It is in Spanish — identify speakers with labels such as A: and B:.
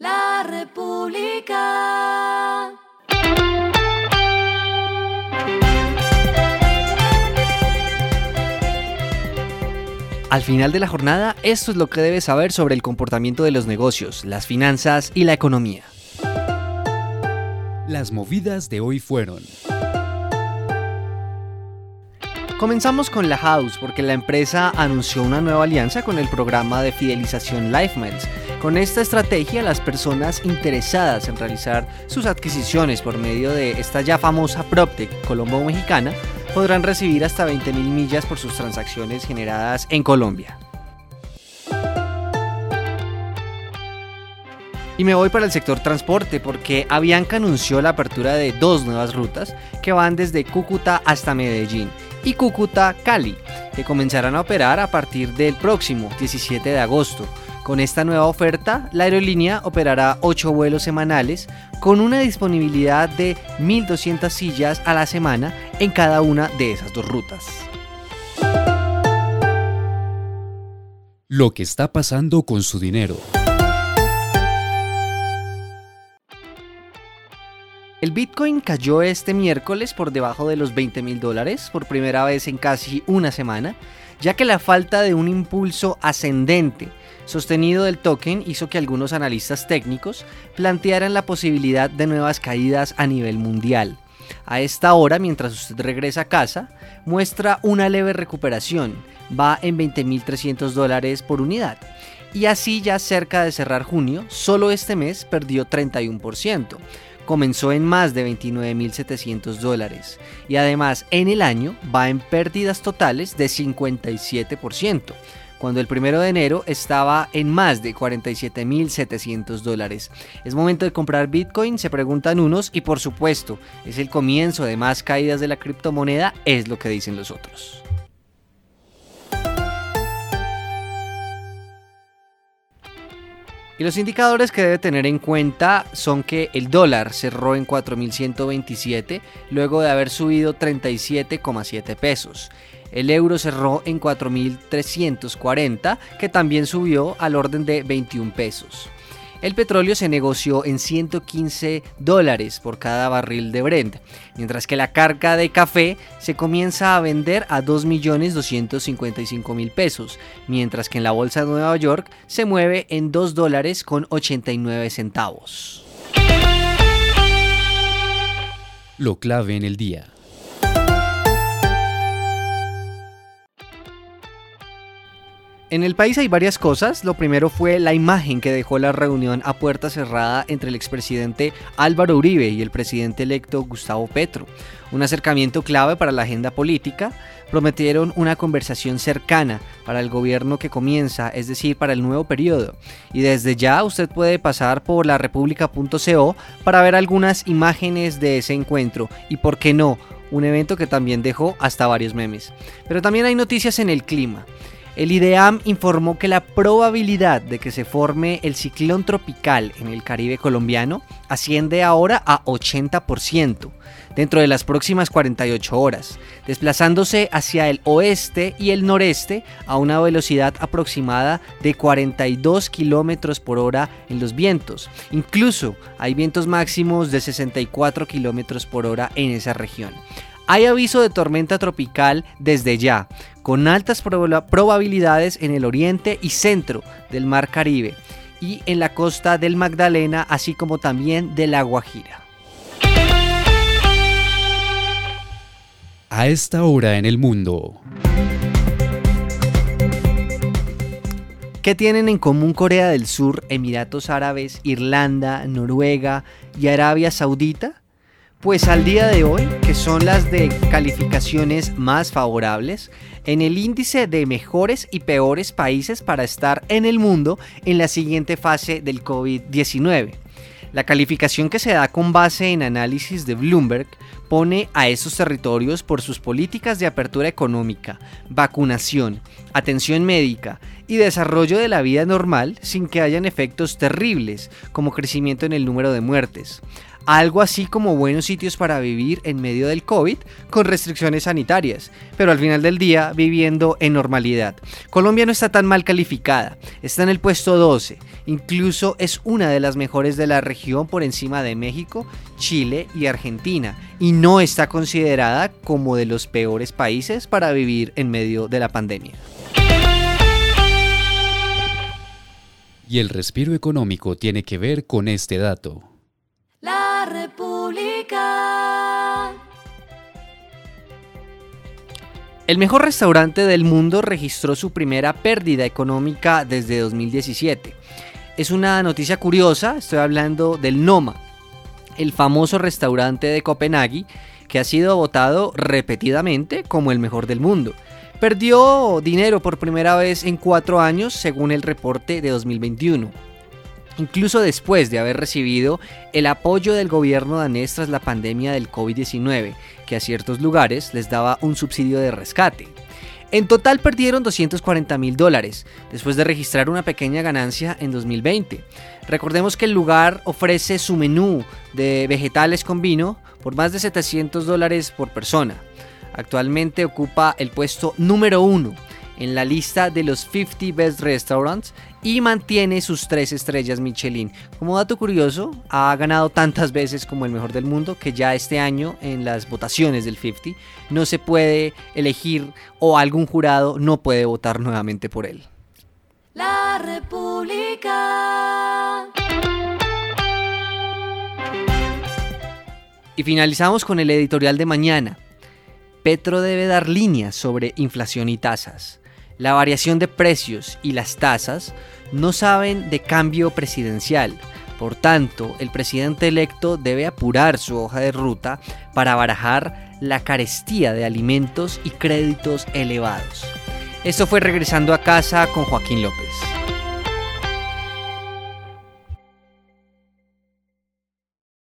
A: La República.
B: Al final de la jornada, esto es lo que debes saber sobre el comportamiento de los negocios, las finanzas y la economía.
C: Las movidas de hoy fueron.
B: Comenzamos con la House porque la empresa anunció una nueva alianza con el programa de fidelización LifeMiles. Con esta estrategia, las personas interesadas en realizar sus adquisiciones por medio de esta ya famosa PropTech Colombo Mexicana podrán recibir hasta 20.000 millas por sus transacciones generadas en Colombia. Y me voy para el sector transporte porque Avianca anunció la apertura de dos nuevas rutas que van desde Cúcuta hasta Medellín y Cúcuta-Cali, que comenzarán a operar a partir del próximo 17 de agosto. Con esta nueva oferta, la aerolínea operará 8 vuelos semanales con una disponibilidad de 1.200 sillas a la semana en cada una de esas dos rutas.
C: Lo que está pasando con su dinero.
B: El Bitcoin cayó este miércoles por debajo de los 20 mil dólares por primera vez en casi una semana, ya que la falta de un impulso ascendente sostenido del token hizo que algunos analistas técnicos plantearan la posibilidad de nuevas caídas a nivel mundial. A esta hora, mientras usted regresa a casa, muestra una leve recuperación, va en 20.300 dólares por unidad. Y así ya cerca de cerrar junio, solo este mes perdió 31% comenzó en más de 29.700 dólares y además en el año va en pérdidas totales de 57%, cuando el primero de enero estaba en más de 47.700 dólares. ¿Es momento de comprar Bitcoin? Se preguntan unos y por supuesto es el comienzo de más caídas de la criptomoneda, es lo que dicen los otros. Y los indicadores que debe tener en cuenta son que el dólar cerró en 4.127 luego de haber subido 37,7 pesos. El euro cerró en 4.340 que también subió al orden de 21 pesos. El petróleo se negoció en 115 dólares por cada barril de Brent, mientras que la carga de café se comienza a vender a 2.255.000 pesos, mientras que en la bolsa de Nueva York se mueve en 2 dólares con 89 centavos.
C: Lo clave en el día.
B: En el país hay varias cosas. Lo primero fue la imagen que dejó la reunión a puerta cerrada entre el expresidente Álvaro Uribe y el presidente electo Gustavo Petro. Un acercamiento clave para la agenda política. Prometieron una conversación cercana para el gobierno que comienza, es decir, para el nuevo periodo. Y desde ya usted puede pasar por la república.co para ver algunas imágenes de ese encuentro. Y por qué no, un evento que también dejó hasta varios memes. Pero también hay noticias en el clima. El IDEAM informó que la probabilidad de que se forme el ciclón tropical en el Caribe colombiano asciende ahora a 80% dentro de las próximas 48 horas, desplazándose hacia el oeste y el noreste a una velocidad aproximada de 42 kilómetros por hora en los vientos. Incluso hay vientos máximos de 64 kilómetros por hora en esa región. Hay aviso de tormenta tropical desde ya, con altas probabilidades en el oriente y centro del Mar Caribe y en la costa del Magdalena, así como también de la Guajira.
C: A esta hora en el mundo.
B: ¿Qué tienen en común Corea del Sur, Emiratos Árabes, Irlanda, Noruega y Arabia Saudita? Pues al día de hoy, que son las de calificaciones más favorables, en el índice de mejores y peores países para estar en el mundo en la siguiente fase del COVID-19. La calificación que se da con base en análisis de Bloomberg pone a esos territorios por sus políticas de apertura económica, vacunación, atención médica y desarrollo de la vida normal sin que hayan efectos terribles como crecimiento en el número de muertes algo así como buenos sitios para vivir en medio del COVID con restricciones sanitarias, pero al final del día viviendo en normalidad. Colombia no está tan mal calificada, está en el puesto 12, incluso es una de las mejores de la región por encima de México, Chile y Argentina, y no está considerada como de los peores países para vivir en medio de la pandemia.
C: Y el respiro económico tiene que ver con este dato.
B: El mejor restaurante del mundo registró su primera pérdida económica desde 2017. Es una noticia curiosa, estoy hablando del Noma, el famoso restaurante de Copenhague que ha sido votado repetidamente como el mejor del mundo. Perdió dinero por primera vez en cuatro años según el reporte de 2021 incluso después de haber recibido el apoyo del gobierno danés tras la pandemia del COVID-19, que a ciertos lugares les daba un subsidio de rescate. En total perdieron 240 mil dólares, después de registrar una pequeña ganancia en 2020. Recordemos que el lugar ofrece su menú de vegetales con vino por más de 700 dólares por persona. Actualmente ocupa el puesto número uno en la lista de los 50 Best Restaurants y mantiene sus tres estrellas Michelin. Como dato curioso, ha ganado tantas veces como el mejor del mundo que ya este año en las votaciones del 50 no se puede elegir o algún jurado no puede votar nuevamente por él.
A: La República.
B: Y finalizamos con el editorial de mañana. Petro debe dar líneas sobre inflación y tasas. La variación de precios y las tasas no saben de cambio presidencial. Por tanto, el presidente electo debe apurar su hoja de ruta para barajar la carestía de alimentos y créditos elevados. Esto fue regresando a casa con Joaquín López.